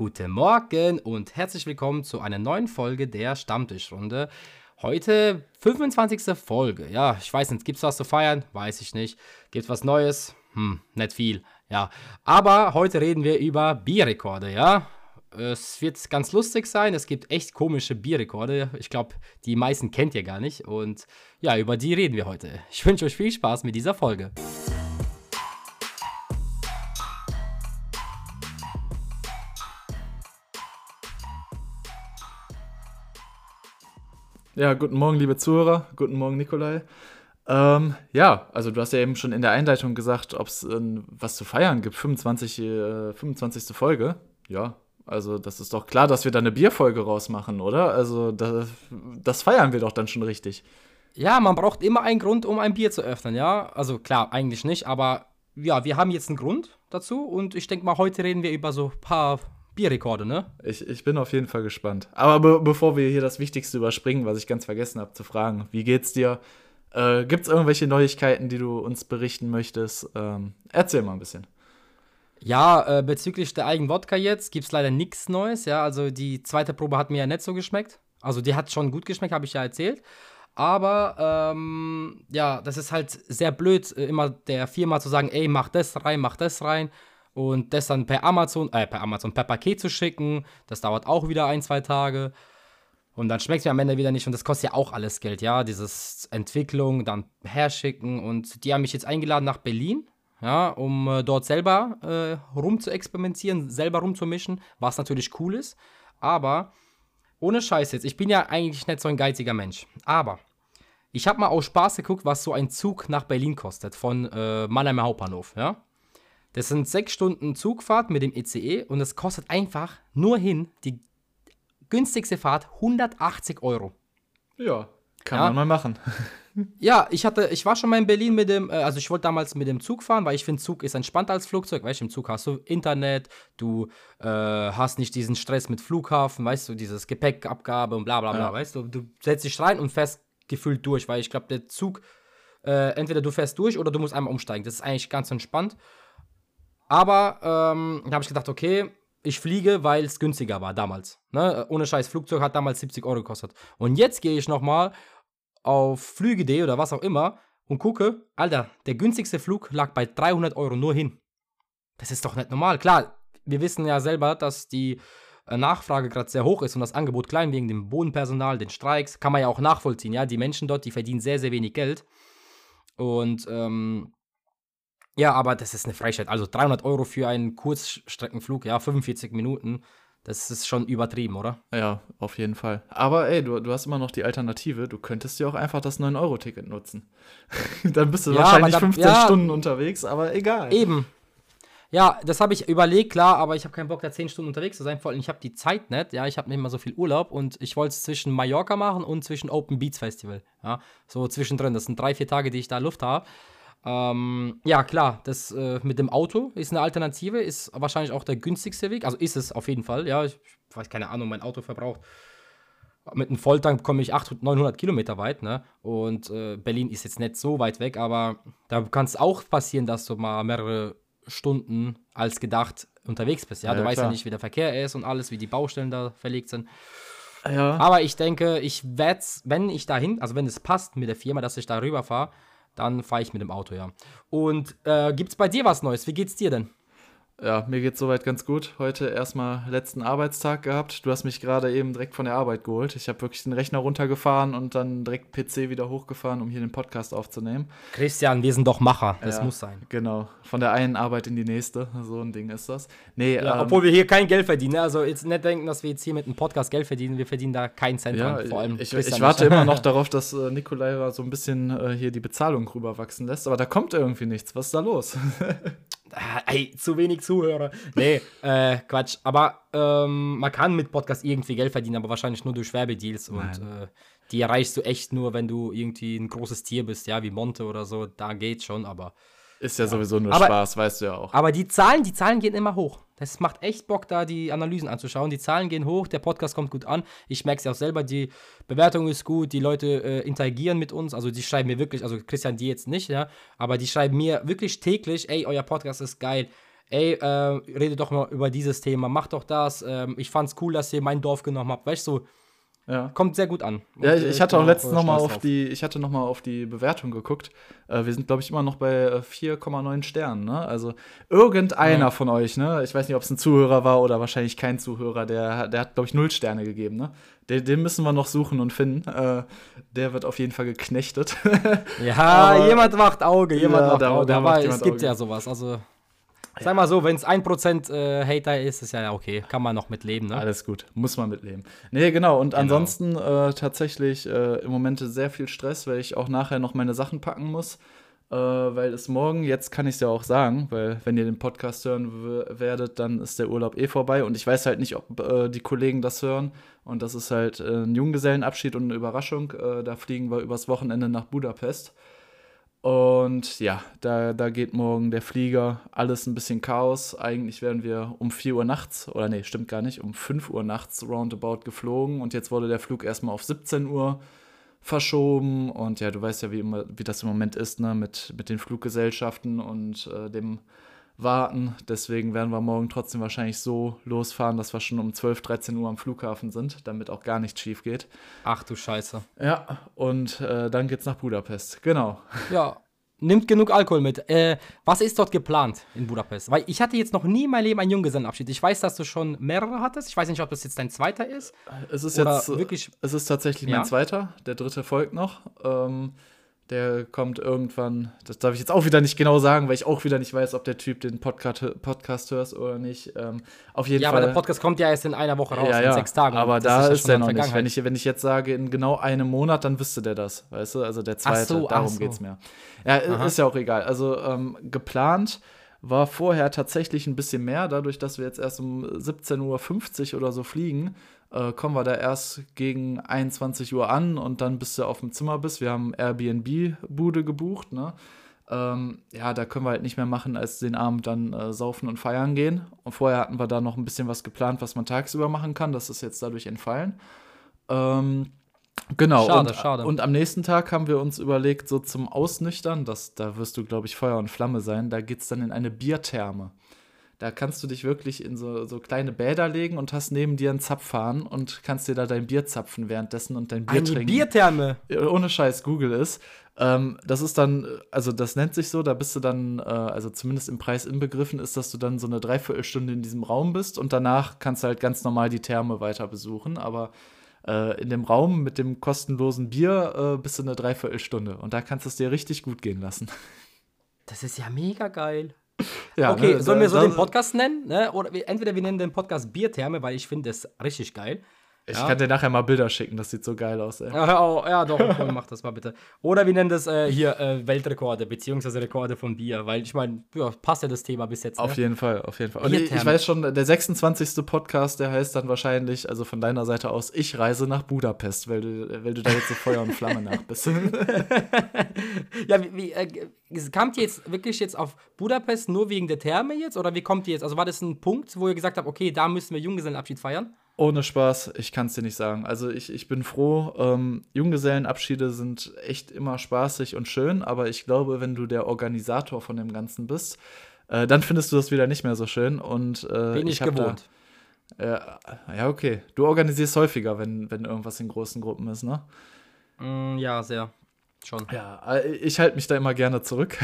Guten Morgen und herzlich willkommen zu einer neuen Folge der Stammtischrunde. Heute 25. Folge. Ja, ich weiß nicht, gibt's was zu feiern? Weiß ich nicht. Gibt's was Neues? Hm, nicht viel. Ja, aber heute reden wir über Bierrekorde, ja? Es wird ganz lustig sein. Es gibt echt komische Bierrekorde. Ich glaube, die meisten kennt ihr gar nicht. Und ja, über die reden wir heute. Ich wünsche euch viel Spaß mit dieser Folge. Ja, guten Morgen, liebe Zuhörer. Guten Morgen, Nikolai. Ähm, ja, also du hast ja eben schon in der Einleitung gesagt, ob es äh, was zu feiern gibt. 25, äh, 25. Folge. Ja, also das ist doch klar, dass wir da eine Bierfolge rausmachen, oder? Also das, das feiern wir doch dann schon richtig. Ja, man braucht immer einen Grund, um ein Bier zu öffnen, ja. Also klar, eigentlich nicht, aber ja, wir haben jetzt einen Grund dazu und ich denke mal, heute reden wir über so ein paar Bierrekorde, ne? Ich, ich bin auf jeden Fall gespannt. Aber be bevor wir hier das Wichtigste überspringen, was ich ganz vergessen habe zu fragen, wie geht's dir? Äh, Gibt es irgendwelche Neuigkeiten, die du uns berichten möchtest? Ähm, erzähl mal ein bisschen. Ja, äh, bezüglich der Eigenwodka jetzt gibt es leider nichts Neues. Ja, also die zweite Probe hat mir ja nicht so geschmeckt. Also die hat schon gut geschmeckt, habe ich ja erzählt. Aber ähm, ja, das ist halt sehr blöd, äh, immer der Firma zu sagen, ey, mach das rein, mach das rein und das dann per Amazon, äh, per Amazon, per Paket zu schicken. Das dauert auch wieder ein, zwei Tage. Und dann schmeckt es mir am Ende wieder nicht und das kostet ja auch alles Geld, ja. Dieses Entwicklung, dann herschicken und die haben mich jetzt eingeladen nach Berlin, ja, um äh, dort selber äh, rum zu experimentieren, selber rumzumischen, was natürlich cool ist. Aber ohne Scheiß jetzt, ich bin ja eigentlich nicht so ein geiziger Mensch. Aber ich habe mal aus Spaß geguckt, was so ein Zug nach Berlin kostet von äh, Mannheimer Hauptbahnhof, ja. Das sind sechs Stunden Zugfahrt mit dem ECE und es kostet einfach nur hin die günstigste Fahrt 180 Euro. Ja, kann ja. man mal machen. ja, ich hatte, ich war schon mal in Berlin mit dem, äh, also ich wollte damals mit dem Zug fahren, weil ich finde, Zug ist entspannter als Flugzeug. Weißt du, im Zug hast du Internet, du äh, hast nicht diesen Stress mit Flughafen, weißt du, dieses Gepäckabgabe und bla bla bla, ja. weißt du, du setzt dich rein und fährst gefühlt durch, weil ich glaube, der Zug, äh, entweder du fährst durch oder du musst einmal umsteigen. Das ist eigentlich ganz entspannt. Aber ähm, da habe ich gedacht, okay, ich fliege, weil es günstiger war damals. Ne? Ohne Scheiß, Flugzeug hat damals 70 Euro gekostet. Und jetzt gehe ich nochmal auf Flüge.de oder was auch immer und gucke, Alter, der günstigste Flug lag bei 300 Euro nur hin. Das ist doch nicht normal. Klar, wir wissen ja selber, dass die äh, Nachfrage gerade sehr hoch ist und das Angebot klein wegen dem Bodenpersonal, den Streiks. Kann man ja auch nachvollziehen. Ja, die Menschen dort, die verdienen sehr, sehr wenig Geld. Und ähm, ja, aber das ist eine Frechheit. Also 300 Euro für einen Kurzstreckenflug, ja, 45 Minuten. Das ist schon übertrieben, oder? Ja, auf jeden Fall. Aber ey, du, du hast immer noch die Alternative. Du könntest ja auch einfach das 9-Euro-Ticket nutzen. Dann bist du ja, wahrscheinlich da, 15 ja, Stunden unterwegs, aber egal. Eben. Ja, das habe ich überlegt, klar, aber ich habe keinen Bock, da 10 Stunden unterwegs zu sein. Vor allem, ich habe die Zeit nicht. Ja, ich habe nicht mehr so viel Urlaub und ich wollte es zwischen Mallorca machen und zwischen Open Beats Festival. Ja, so zwischendrin. Das sind drei, vier Tage, die ich da Luft habe. Ähm, ja, klar, das äh, mit dem Auto ist eine Alternative, ist wahrscheinlich auch der günstigste Weg. Also ist es auf jeden Fall, ja. Ich, ich weiß keine Ahnung, mein Auto verbraucht. Mit einem Volltank komme ich 800, 900 Kilometer weit, ne? Und äh, Berlin ist jetzt nicht so weit weg, aber da kann es auch passieren, dass du mal mehrere Stunden als gedacht unterwegs bist. Ja, ja du ja, weißt ja nicht, wie der Verkehr ist und alles, wie die Baustellen da verlegt sind. Ja. Aber ich denke, ich werde wenn ich dahin, also wenn es passt mit der Firma, dass ich da rüberfahre, dann fahre ich mit dem Auto, ja. Und äh, gibt es bei dir was Neues? Wie geht's dir denn? Ja, mir geht's soweit ganz gut. Heute erstmal letzten Arbeitstag gehabt. Du hast mich gerade eben direkt von der Arbeit geholt. Ich habe wirklich den Rechner runtergefahren und dann direkt PC wieder hochgefahren, um hier den Podcast aufzunehmen. Christian, wir sind doch Macher. Das ja, muss sein. Genau. Von der einen Arbeit in die nächste. So ein Ding ist das. Nee, ja, ähm, obwohl wir hier kein Geld verdienen. Ne? Also jetzt nicht denken, dass wir jetzt hier mit einem Podcast Geld verdienen. Wir verdienen da keinen Cent ja, dran. Vor allem ich, ich warte immer noch darauf, dass äh, Nikolai so ein bisschen äh, hier die Bezahlung rüberwachsen lässt. Aber da kommt irgendwie nichts. Was ist da los? Ah, ey, zu wenig Zuhörer. Nee, äh, Quatsch. Aber ähm, man kann mit Podcast irgendwie Geld verdienen, aber wahrscheinlich nur durch Werbedeals. Nein. Und äh, die erreichst du echt nur, wenn du irgendwie ein großes Tier bist, ja, wie Monte oder so. Da geht's schon, aber ist ja, ja. sowieso nur aber, Spaß, weißt du ja auch. Aber die Zahlen, die Zahlen gehen immer hoch. Das macht echt Bock, da die Analysen anzuschauen. Die Zahlen gehen hoch, der Podcast kommt gut an. Ich merke es ja auch selber, die Bewertung ist gut, die Leute äh, interagieren mit uns. Also die schreiben mir wirklich, also Christian, die jetzt nicht, ja, aber die schreiben mir wirklich täglich, ey, euer Podcast ist geil. ey, äh, rede doch mal über dieses Thema, mach doch das. Ähm, ich fand's cool, dass ihr mein Dorf genommen habt. Weißt du, so, Ja. kommt sehr gut an. Ja, Und, ich, äh, ich hatte auch letztens äh, noch mal stolz auf die, ich hatte noch mal auf die Bewertung geguckt. Äh, wir sind, glaube ich, immer noch bei äh, 4,9 Sternen. Ne? Also irgendeiner Ja. von euch, ne? Ich weiß nicht, ob es ein Zuhörer war oder wahrscheinlich kein Zuhörer, der, der hat, glaube ich, null Sterne gegeben. Ne? Den, den müssen wir noch suchen und finden. Äh, der wird auf jeden Fall geknechtet. Ja, Aber- jemand macht Auge, jemand Ja, macht da- Auge. da aber es gibt Auge. ja sowas. Also, sag mal so, wenn es 1% äh, Hater ist, ist ja okay. Kann man noch mit leben, ne? Alles gut, muss man mitleben. Nee, genau. Und ansonsten äh, tatsächlich äh, im Moment sehr viel Stress, weil ich auch nachher noch meine Sachen packen muss. Äh, weil es morgen, jetzt kann ich es ja auch sagen, weil wenn ihr den Podcast hören werdet, dann ist der Urlaub eh vorbei. Und ich weiß halt nicht, ob äh, die Kollegen das hören. Und das ist halt äh, ein Junggesellenabschied und eine Überraschung. Da fliegen wir übers Wochenende nach Budapest. Und ja, da, da geht morgen der Flieger, alles ein bisschen Chaos. Eigentlich wären wir um 4 Uhr nachts, oder nee, stimmt gar nicht, um 5 Uhr nachts roundabout geflogen. Und jetzt wurde der Flug erstmal auf 17 Uhr verschoben. Und ja, du weißt ja, wie, immer, wie das im Moment ist, ne, mit, mit den Fluggesellschaften und äh, dem Warten. Deswegen werden wir morgen trotzdem wahrscheinlich so losfahren, dass wir schon um 12, 13 Uhr am Flughafen sind, damit auch gar nichts schief geht. Ach du Scheiße. Ja, und äh, dann geht's nach Budapest. Genau. Ja, nimmt genug Alkohol mit. Äh, was ist dort geplant in Budapest? Weil ich hatte jetzt noch nie in meinem Leben einen Junggesellenabschied. Ich weiß, dass du schon mehrere hattest. Ich weiß nicht, ob das jetzt dein zweiter ist. Es ist Oder jetzt wirklich. Es ist tatsächlich Ja? mein zweiter, der dritte folgt noch. Ähm, der kommt irgendwann, das darf ich jetzt auch wieder nicht genau sagen, weil ich auch wieder nicht weiß, ob der Typ den Podcast, Podcast hört oder nicht. Ähm, auf jeden Ja, Fall. aber der Podcast kommt ja erst in einer Woche raus, ja, in ja, sechs Tagen. aber da ja ist, schon er dann noch nicht. Wenn ich, wenn ich jetzt sage, in genau einem Monat, dann wüsste der das, weißt du? Also der zweite, so, darum so. geht's mir. Ja, Aha. ist ja auch egal. Also ähm, geplant war vorher tatsächlich ein bisschen mehr, dadurch, dass wir jetzt erst um 17.50 Uhr oder so fliegen, äh, kommen wir da erst gegen 21 Uhr an und dann bis du auf dem Zimmer bist. Wir haben Airbnb-Bude gebucht, ne? Ähm, ja, da können wir halt nicht mehr machen, als den Abend dann äh, saufen und feiern gehen. Und vorher hatten wir da noch ein bisschen was geplant, was man tagsüber machen kann. Das ist jetzt dadurch entfallen. Ähm, genau. Schade, und, schade. und am nächsten Tag haben wir uns überlegt, so zum Ausnüchtern, das, da wirst du, glaube ich, Feuer und Flamme sein, da geht es dann in eine Biertherme. Da kannst du dich wirklich in so, so kleine Bäder legen und hast neben dir einen Zapfhahn und kannst dir da dein Bier zapfen währenddessen und dein Bier Eine trinken Biertherme. ohne Scheiß Google ist. Ähm, das ist dann, also das nennt sich so, da bist du dann, äh, also zumindest im Preis inbegriffen ist, dass du dann so eine Dreiviertelstunde in diesem Raum bist und danach kannst du halt ganz normal die Therme weiter besuchen. Aber äh, in dem Raum mit dem kostenlosen Bier äh, bist du eine Dreiviertelstunde und da kannst du es dir richtig gut gehen lassen. Das ist ja mega geil. Ja, okay, ne, sollen wir so den Podcast nennen? Ne? Oder wir, entweder wir nennen den Podcast Biertherme, weil ich finde das richtig geil. Ich ja. kann dir nachher mal Bilder schicken, das sieht so geil aus, ey. Ja, oh, ja doch, komm, mach das mal bitte. Oder wir nennen das äh, hier äh, Weltrekorde, beziehungsweise Rekorde von Bier, weil ich meine, ja, passt ja das Thema bis jetzt. Auf Ne? jeden Fall, auf jeden Fall. Und ich, ich weiß schon, der 26. Podcast, der heißt dann wahrscheinlich, also von deiner Seite aus, ich reise nach Budapest, weil du, weil du da jetzt so Feuer und Flamme nach bist. Ja, wie, wie äh, kamt ihr jetzt wirklich jetzt auf Budapest nur wegen der Therme jetzt? Oder wie kommt ihr jetzt? Also war das ein Punkt, wo ihr gesagt habt, okay, da müssen wir Junggesellenabschied feiern? Ohne Spaß, ich kann es dir nicht sagen. Also ich, ich bin froh. Ähm, Junggesellenabschiede sind echt immer spaßig und schön, aber ich glaube, wenn du der Organisator von dem Ganzen bist, äh, dann findest du das wieder nicht mehr so schön. Und äh, Bin ich, hab gewohnt. Da, äh, ja, okay. Du organisierst häufiger, wenn, wenn irgendwas in großen Gruppen ist, ne? Mm, ja, sehr. Schon. Ja, äh, ich halte mich da immer gerne zurück.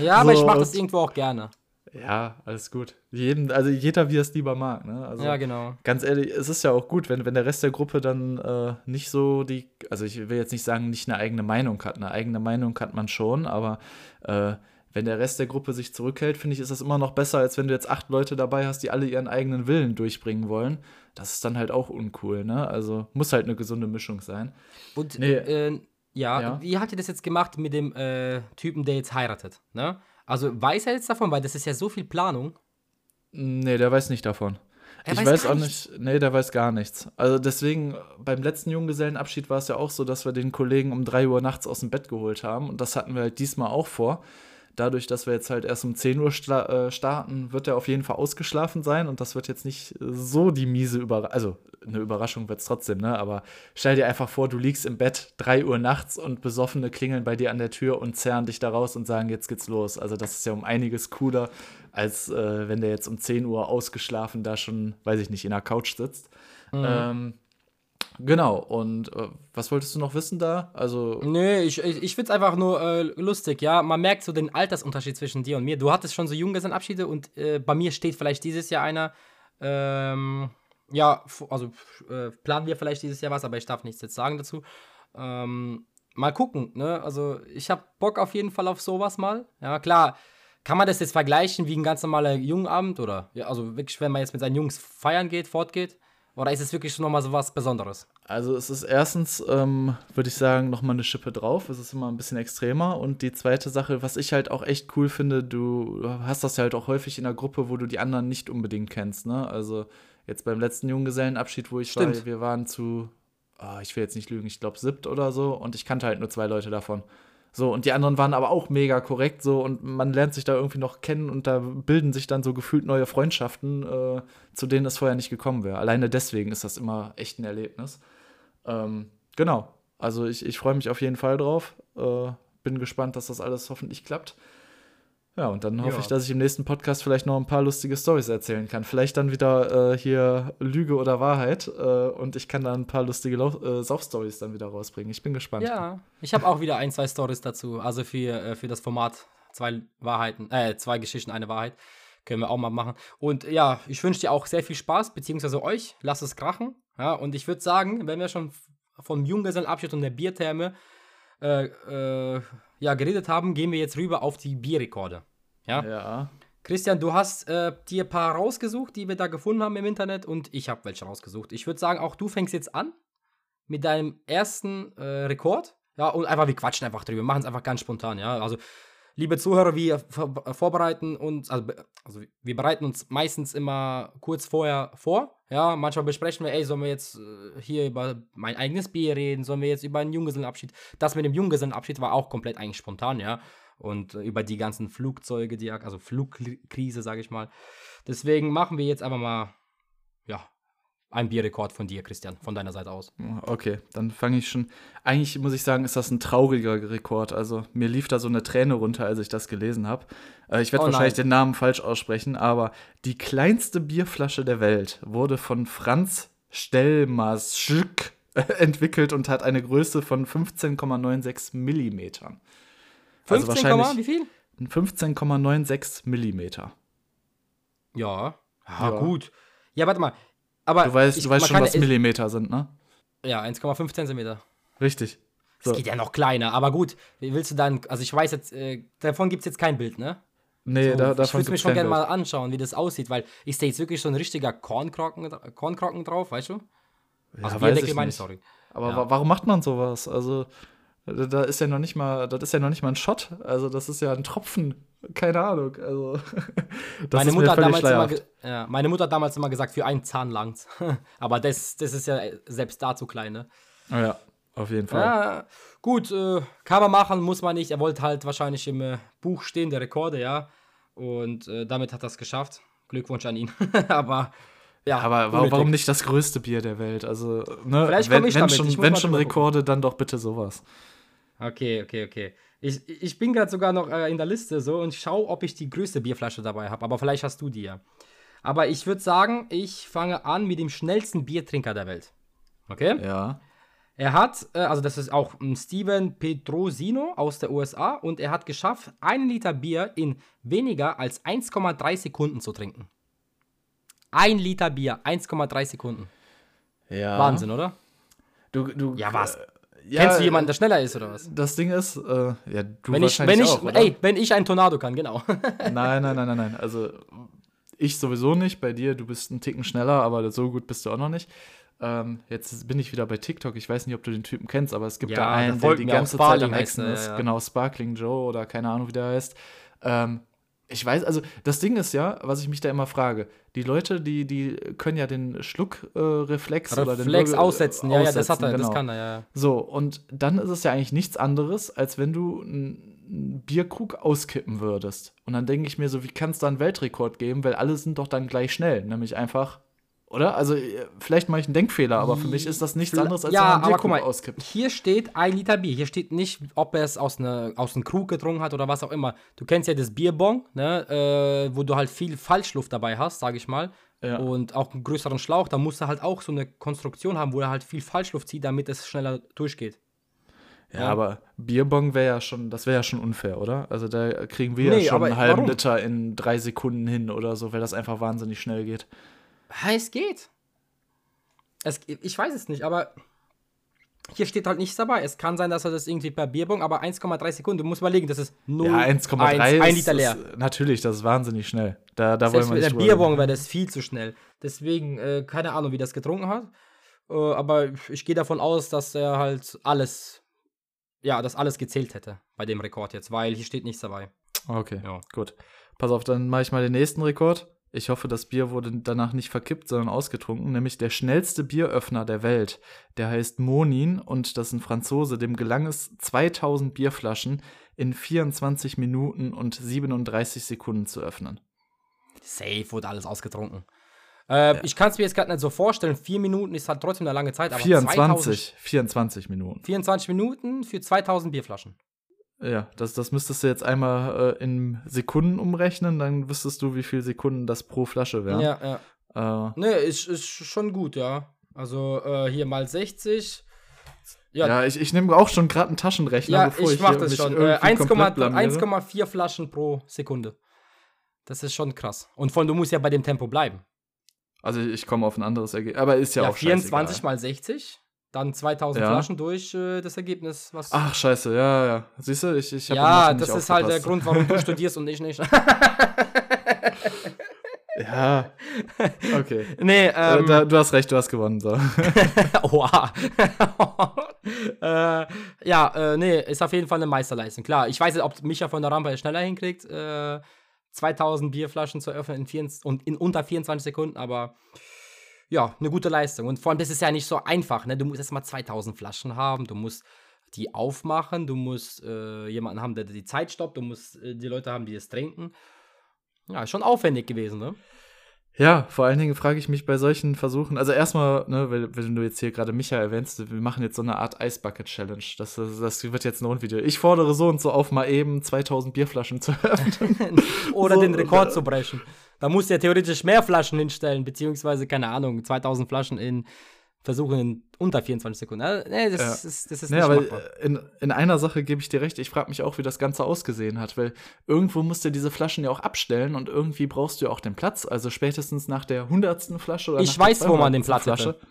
Ja, aber So, ich mache das irgendwo auch gerne. Ja, alles gut. Jeden, also jeder, wie er es lieber mag, ne? Also, ja, genau. Ganz ehrlich, es ist ja auch gut, wenn, wenn der Rest der Gruppe dann äh, nicht so die, also ich will jetzt nicht sagen, nicht eine eigene Meinung hat. Eine eigene Meinung hat man schon, aber äh, wenn der Rest der Gruppe sich zurückhält, finde ich, ist das immer noch besser, als wenn du jetzt acht Leute dabei hast, die alle ihren eigenen Willen durchbringen wollen. Das ist dann halt auch uncool, ne? Also muss halt eine gesunde Mischung sein. Und Nee. äh, ja, Ja. wie habt ihr das jetzt gemacht mit dem äh, Typen, der jetzt heiratet? Ne? Also weiß er jetzt davon, weil das ist ja so viel Planung. Nee, der weiß nicht davon. Er ich weiß weiß auch nichts? nicht, nee, der weiß gar nichts. Also deswegen, beim letzten Junggesellenabschied war es ja auch so, dass wir den Kollegen um 3 Uhr nachts aus dem Bett geholt haben. Und das hatten wir halt diesmal auch vor. Dadurch, dass wir jetzt halt erst um 10 Uhr äh, starten, wird er auf jeden Fall ausgeschlafen sein und das wird jetzt nicht so die miese Überraschung. Also, eine Überraschung wird es trotzdem, ne? Aber stell dir einfach vor, du liegst im Bett 3 Uhr nachts und Besoffene klingeln bei dir an der Tür und zerren dich da raus und sagen, jetzt geht's los. Also, das ist ja um einiges cooler, als äh, wenn der jetzt um 10 Uhr ausgeschlafen da schon, weiß ich nicht, in der Couch sitzt. Mhm. Ähm, Genau, und äh, was wolltest du noch wissen da? Also. Nö, ich, ich, ich finde es einfach nur äh, lustig, ja. Man merkt so den Altersunterschied zwischen dir und mir. Du hattest schon so Junggesellenabschiede und äh, bei mir steht vielleicht dieses Jahr einer. Ähm, ja, also äh, planen wir vielleicht dieses Jahr was, aber ich darf nichts jetzt sagen dazu. Ähm, mal gucken, ne? Also ich habe Bock auf jeden Fall auf sowas mal. Ja, klar. Kann man das jetzt vergleichen wie ein ganz normaler Jungenabend oder? Ja, also wirklich, wenn man jetzt mit seinen Jungs feiern geht, fortgeht. Oder ist es wirklich nochmal so was Besonderes? Also es ist erstens, ähm, würde ich sagen, nochmal eine Schippe drauf. Es ist immer ein bisschen extremer. Und die zweite Sache, was ich halt auch echt cool finde, du hast das ja halt auch häufig in der Gruppe, wo du die anderen nicht unbedingt kennst. Ne? Also jetzt beim letzten Junggesellenabschied, wo ich Stimmt. war, wir waren zu, oh, ich will jetzt nicht lügen, ich glaube siebt oder so. Und ich kannte halt nur zwei Leute davon. So, und die anderen waren aber auch mega korrekt, so, und man lernt sich da irgendwie noch kennen und da bilden sich dann so gefühlt neue Freundschaften, äh, zu denen es vorher nicht gekommen wäre. Alleine deswegen ist das immer echt ein Erlebnis. Ähm, genau. Also ich, ich freue mich auf jeden Fall drauf. Äh, bin gespannt, dass das alles hoffentlich klappt. Ja, und dann hoffe ja. ich, dass ich im nächsten Podcast vielleicht noch ein paar lustige Stories erzählen kann. Vielleicht dann wieder äh, hier Lüge oder Wahrheit äh, und ich kann dann ein paar lustige äh, Sauf-Stories dann wieder rausbringen. Ich bin gespannt. Ja, ich habe auch wieder ein, zwei Stories dazu. Also für, äh, für das Format zwei Wahrheiten, äh, zwei Geschichten, eine Wahrheit. Können wir auch mal machen. Und ja, ich wünsche dir auch sehr viel Spaß, beziehungsweise euch. Lasst es krachen. Ja, und ich würde sagen, wenn wir schon vom Junggesellenabschied und der Biertherme äh, äh, ja, geredet haben, gehen wir jetzt rüber auf die Bierrekorde. Ja. ja. Christian, du hast äh, dir ein paar rausgesucht, die wir da gefunden haben im Internet und ich habe welche rausgesucht. Ich würde sagen, auch du fängst jetzt an mit deinem ersten äh, Rekord. Ja, und einfach, wir quatschen einfach drüber, machen es einfach ganz spontan, ja. Also, liebe Zuhörer, wir vorbereiten uns, also, also, wir bereiten uns meistens immer kurz vorher vor. Ja, manchmal besprechen wir, ey, sollen wir jetzt äh, hier über mein eigenes Bier reden, sollen wir jetzt über einen Junggesellenabschied. Das mit dem Junggesellenabschied war auch komplett eigentlich spontan, ja und äh, über die ganzen Flugzeuge, die, also Flugkrise, sage ich mal. Deswegen machen wir jetzt einfach mal, ein Bierrekord von dir, Christian, von deiner Seite aus. Okay, dann fange ich schon. Eigentlich muss ich sagen, ist das ein trauriger Rekord. Also mir lief da so eine Träne runter, als ich das gelesen habe. Äh, ich werde oh wahrscheinlich den Namen falsch aussprechen, aber die kleinste Bierflasche der Welt wurde von Franz Stellmaschk entwickelt und hat eine Größe von 15,96 Millimetern. 15, also wahrscheinlich wie viel? 15,96 Millimeter. Ja. ja. gut. Ja, warte mal. Aber du weißt, ich, du weißt schon, was Millimeter sind, ne? Ja, 1,5 Zentimeter. Richtig. Es so. geht ja noch kleiner, aber gut. Wie willst du dann, also ich weiß jetzt, äh, davon gibt es jetzt kein Bild, ne? Nee, so, da, davon Ich würde mir schon gerne mal anschauen, wie das aussieht, weil ich sehe jetzt wirklich so ein richtiger Kornkrocken, Kornkrocken drauf, weißt du? Ja, also weiß ich meine, nicht. sorry. Aber ja. warum macht man sowas? Also, da ist ja noch nicht mal, das ist ja noch nicht mal ein Shot. Also das ist ja ein Tropfen. Keine Ahnung. Also meine Mutter hat damals immer, ja, meine Mutter hat damals immer gesagt, für einen Zahn langt. Aber das, das ist ja selbst da zu klein, ne? Ja, auf jeden Fall. Ja, gut, äh, kann man machen, muss man nicht. Er wollte halt wahrscheinlich im äh, Buch stehen, der Rekorde, ja. Und äh, damit hat er es geschafft. Glückwunsch an ihn. Aber ja, aber unnötig. warum nicht das größte Bier der Welt? Also, ne, Vielleicht wenn, ich wenn damit. schon, ich wenn schon Rekorde, dann doch bitte sowas. Okay, okay, okay. Ich, ich bin gerade sogar noch äh, in der Liste so und schaue, ob ich die größte Bierflasche dabei habe. Aber vielleicht hast du die ja. Aber ich würde sagen, ich fange an mit dem schnellsten Biertrinker der Welt. Okay? Ja. Er hat, äh, also das ist auch ein Steven Pedrosino aus der USA und er hat geschafft, einen Liter Bier in weniger als 1,3 Sekunden zu trinken. Ein Liter Bier, 1,3 Sekunden. Ja. Wahnsinn, oder? Du, du, ja, was? Ja, Kennst du jemanden, der schneller ist oder was? Das Ding ist, äh, ja, du wenn ich, wenn ich, auch, Ey, wenn ich ein Tornado kann, genau. nein, nein, nein, nein, nein. Also ich sowieso nicht. Bei dir, du bist ein Ticken schneller, aber so gut bist du auch noch nicht. Ähm, jetzt bin ich wieder bei TikTok. Ich weiß nicht, ob du den Typen kennst, aber es gibt ja, da einen, der die ganze Zeit am Hexen ist. Ja. Genau, Sparkling Joe oder keine Ahnung, wie der heißt. Ähm, ich weiß, also das Ding ist ja, was ich mich da immer frage, die Leute, die, die können ja den Schluckreflex äh, oder den Reflex aussetzen. Ja, aussetzen, ja, das hat er, genau. das kann er, ja. So, und dann ist es ja eigentlich nichts anderes, als wenn du einen Bierkrug auskippen würdest. Und dann denke ich mir so, wie kann es da einen Weltrekord geben? Weil alle sind doch dann gleich schnell. Nämlich einfach oder? Also, äh, vielleicht mache ich einen Denkfehler, aber für mich ist das nichts anderes als ja, wenn man guck mal, auskippt. Hier steht ein Liter Bier. Hier steht nicht, ob er es aus, ne, aus einem Krug getrunken hat oder was auch immer. Du kennst ja das Bierbong, ne? Äh, wo du halt viel Falschluft dabei hast, sage ich mal. Ja. Und auch einen größeren Schlauch. Da musst du halt auch so eine Konstruktion haben, wo er halt viel Falschluft zieht, damit es schneller durchgeht. Ja, ja. aber Bierbong wäre ja schon, das wäre ja schon unfair, oder? Also da kriegen wir nee, ja schon einen halben warum? Liter in drei Sekunden hin oder so, weil das einfach wahnsinnig schnell geht. Es geht. Es, ich weiß es nicht, aber hier steht halt nichts dabei. Es kann sein, dass er das irgendwie per Bierbong, aber 1,3 Sekunden. Du musst überlegen, das ist 0, ja, 1,3 ein Liter leer. Ist, natürlich, das ist wahnsinnig schnell. Da, da wollen wir nicht mit der Bierbong wäre das viel zu schnell. Deswegen, äh, keine Ahnung, wie das getrunken hat. Äh, aber ich gehe davon aus, dass er halt alles, ja, dass alles gezählt hätte bei dem Rekord jetzt, weil hier steht nichts dabei. Okay, ja. gut. Pass auf, dann mache ich mal den nächsten Rekord. Ich hoffe, das Bier wurde danach nicht verkippt, sondern ausgetrunken. Nämlich der schnellste Bieröffner der Welt. Der heißt Monin und das ist ein Franzose. Dem gelang es, 2000 Bierflaschen in 24 Minuten und 37 Sekunden zu öffnen. Safe wurde alles ausgetrunken. Äh, ja. Ich kann es mir jetzt gerade nicht so vorstellen. Vier Minuten ist halt trotzdem eine lange Zeit. Aber 24, 2000, 24 Minuten. 24 Minuten für 2000 Bierflaschen. Ja, das, das müsstest du jetzt einmal äh, in Sekunden umrechnen, dann wüsstest du, wie viele Sekunden das pro Flasche wäre. Ja, ja. Äh, ne, ist, ist schon gut, ja. Also äh, hier mal 60. Ja, ja ich, ich nehme auch schon gerade einen Taschenrechner, ja, bevor ich, ich mach das schon. Äh, 1,4 Flaschen pro Sekunde. Das ist schon krass. Und von du musst ja bei dem Tempo bleiben. Also ich komme auf ein anderes Ergebnis. Aber ist ja, ja auch 24 scheißegal. mal 60 dann 2000 ja. Flaschen durch äh, das Ergebnis. Was Ach, scheiße, ja, ja. Siehst du, ich, ich habe Ja, das ist halt der Grund, warum du studierst und ich nicht. ja. Okay. Nee, äh, ähm, da, du hast recht, du hast gewonnen. So. Oha. äh, ja, äh, nee, ist auf jeden Fall eine Meisterleistung. Klar, ich weiß nicht, ob Micha von der Rampe schneller hinkriegt, 2000 äh, Bierflaschen zu öffnen in, 24, und in unter 24 Sekunden, aber ja, eine gute Leistung. Und vor allem, das ist ja nicht so einfach, ne? Du musst erstmal 2000 Flaschen haben, du musst die aufmachen, du musst äh, jemanden haben, der die Zeit stoppt, du musst äh, die Leute haben, die es trinken. Ja, schon aufwendig gewesen, ne? Ja, vor allen Dingen frage ich mich bei solchen Versuchen, also erstmal, ne, wenn, du jetzt hier gerade Micha erwähnst, wir machen jetzt so eine Art Eisbucket Challenge. Das, das wird jetzt ein Rundvideo. Ich fordere so und so auf, mal eben 2000 Bierflaschen zu öffnen. Oder so, den Rekord zu brechen. Da musst du ja theoretisch mehr Flaschen hinstellen, beziehungsweise, keine Ahnung, 2000 Flaschen in versuchen in unter 24 Sekunden. Also, nee, das, ja. ist, das ist nicht aber machbar. In, in einer Sache gebe ich dir recht. Ich frage mich auch, wie das Ganze ausgesehen hat, weil irgendwo musst du diese Flaschen ja auch abstellen und irgendwie brauchst du ja auch den Platz. Also spätestens nach der hundertsten Flasche oder Ich weiß, wo man den Platz Flasche. Hätte.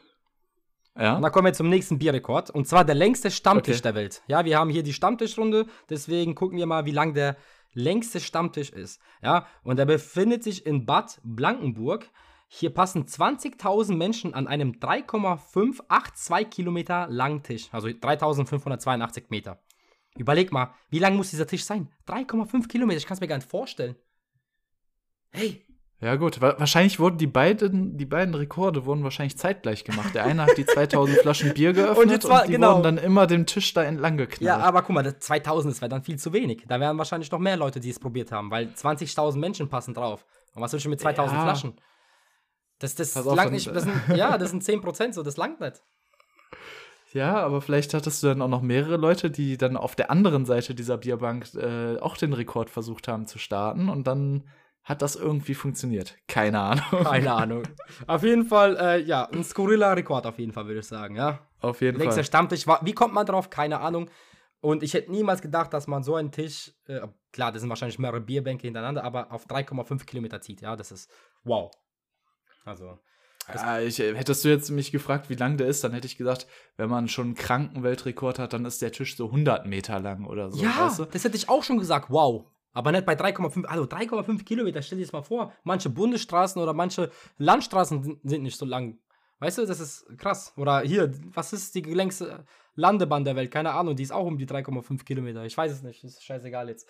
Ja. Und dann kommen wir zum nächsten Bierrekord. Und zwar der längste Stammtisch okay. der Welt. Ja, wir haben hier die Stammtischrunde. Deswegen gucken wir mal, wie lang der längste Stammtisch ist. Ja, und er befindet sich in Bad Blankenburg. Hier passen 20.000 Menschen an einem 3,582 Kilometer langen Tisch, also 3.582 Meter. Überleg mal, wie lang muss dieser Tisch sein? 3,5 Kilometer, ich kann es mir gar nicht vorstellen. Hey. Ja gut, wahrscheinlich wurden die beiden, die beiden Rekorde wurden wahrscheinlich zeitgleich gemacht. Der eine hat die 2000 Flaschen Bier geöffnet und, jetzt war, und die genau. wurden dann immer den Tisch da entlang geknallt. Ja, aber guck mal, 2000 ist dann viel zu wenig. Da wären wahrscheinlich noch mehr Leute, die es probiert haben, weil 20.000 Menschen passen drauf. Und was willst du mit 2000 ja. Flaschen? Das, das auf, langt nicht. Das sind, ja, das sind 10% so, das langt nicht. Ja, aber vielleicht hattest du dann auch noch mehrere Leute, die dann auf der anderen Seite dieser Bierbank äh, auch den Rekord versucht haben zu starten und dann hat das irgendwie funktioniert. Keine Ahnung. Keine Ahnung. auf jeden Fall, äh, ja, ein skurriler Rekord auf jeden Fall, würde ich sagen, ja. Auf jeden Nächster Fall. Stammtisch, wie kommt man drauf? Keine Ahnung. Und ich hätte niemals gedacht, dass man so einen Tisch, äh, klar, das sind wahrscheinlich mehrere Bierbänke hintereinander, aber auf 3,5 Kilometer zieht, ja, das ist wow. Also. Ja, ich, äh, hättest du jetzt mich gefragt, wie lang der ist, dann hätte ich gesagt, wenn man schon einen kranken Weltrekord hat, dann ist der Tisch so 100 Meter lang oder so. Ja, weißt du? das hätte ich auch schon gesagt, wow. Aber nicht bei 3,5, also 3,5 Kilometer, stell dir das mal vor. Manche Bundesstraßen oder manche Landstraßen sind nicht so lang. Weißt du, das ist krass. Oder hier, was ist die längste Landebahn der Welt? Keine Ahnung, die ist auch um die 3,5 Kilometer. Ich weiß es nicht, ist scheißegal jetzt.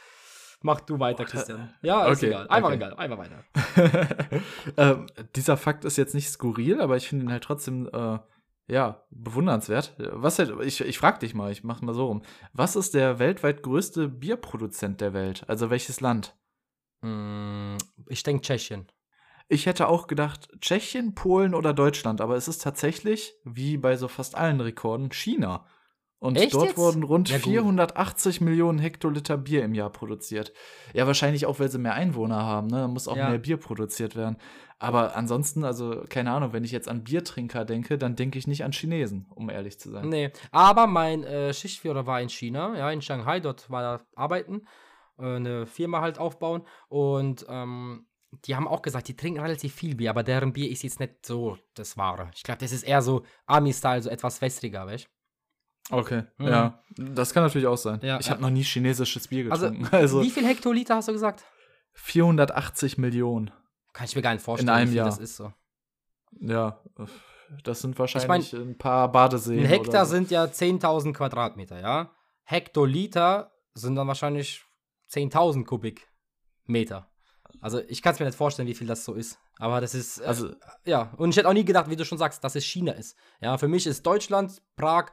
Mach du weiter, Christian. Ja, ist okay, egal. Einfach okay. egal. Einfach weiter. ähm, dieser Fakt ist jetzt nicht skurril, aber ich finde ihn halt trotzdem äh, ja, bewundernswert. Was ich, ich frage dich mal, ich mache mal so rum. Was ist der weltweit größte Bierproduzent der Welt? Also welches Land? Mm, ich denke Tschechien. Ich hätte auch gedacht Tschechien, Polen oder Deutschland, aber es ist tatsächlich, wie bei so fast allen Rekorden, China. Und Echt dort jetzt? wurden rund Ja, gut. 480 Millionen Hektoliter Bier im Jahr produziert. Ja, wahrscheinlich auch, weil sie mehr Einwohner haben, ne? Da muss auch Ja. mehr Bier produziert werden. Aber ansonsten, also, keine Ahnung, wenn ich jetzt an Biertrinker denke, dann denke ich nicht an Chinesen, um ehrlich zu sein. Nee, aber mein äh, Schichtführer war in China, ja, in Shanghai, dort war er arbeiten, äh, eine Firma halt aufbauen und ähm, die haben auch gesagt, die trinken relativ viel Bier, aber deren Bier ist jetzt nicht so das Wahre. Ich glaube, das ist eher so Army-Style, so etwas wässriger, weißt Okay, Mhm. ja. Das kann natürlich auch sein. Ja, ich ja. habe noch nie chinesisches Bier Also, getrunken. Also, Wie viel Hektoliter hast du gesagt? 480 Millionen. Kann ich mir gar nicht vorstellen, einem wie viel Jahr. das ist so. Ja, das sind wahrscheinlich ein paar Badeseen. Ein Hektar so. sind ja 10.000 Quadratmeter, ja. Hektoliter sind dann wahrscheinlich 10.000 Kubikmeter. Also ich kann es mir nicht vorstellen, wie viel das so ist. Aber das ist, äh, Also, ja. Und ich hätte auch nie gedacht, wie du schon sagst, dass es China ist. Ja, für mich ist Deutschland, Prag,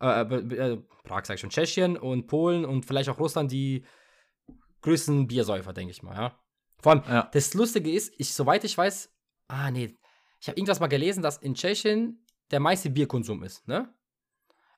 äh, äh, äh, Prag sag ich schon, Tschechien und Polen und vielleicht auch Russland die größten Biersäufer, denke ich mal, ja. Vor allem, ja. das Lustige ist, ich, soweit ich weiß, ah nee, ich habe irgendwas mal gelesen, dass in Tschechien der meiste Bierkonsum ist, ne?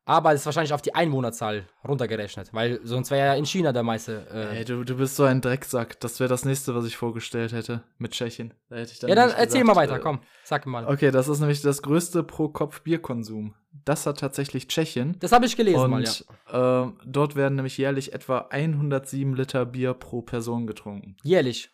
Aber das ist wahrscheinlich auf die Einwohnerzahl runtergerechnet, weil sonst wäre ja in China der meiste. Äh, Ey, du, du bist so ein Drecksack. Das wäre das nächste, was ich vorgestellt hätte mit Tschechien. Da hätte ich dann ja, dann erzähl gesagt, mal weiter, äh, komm, sag mal. Okay, das ist nämlich das größte Pro-Kopf-Bierkonsum. Das hat tatsächlich Tschechien. Das habe ich gelesen Und mal, ja. ähm, dort werden nämlich jährlich etwa 107 Liter Bier pro Person getrunken. Jährlich.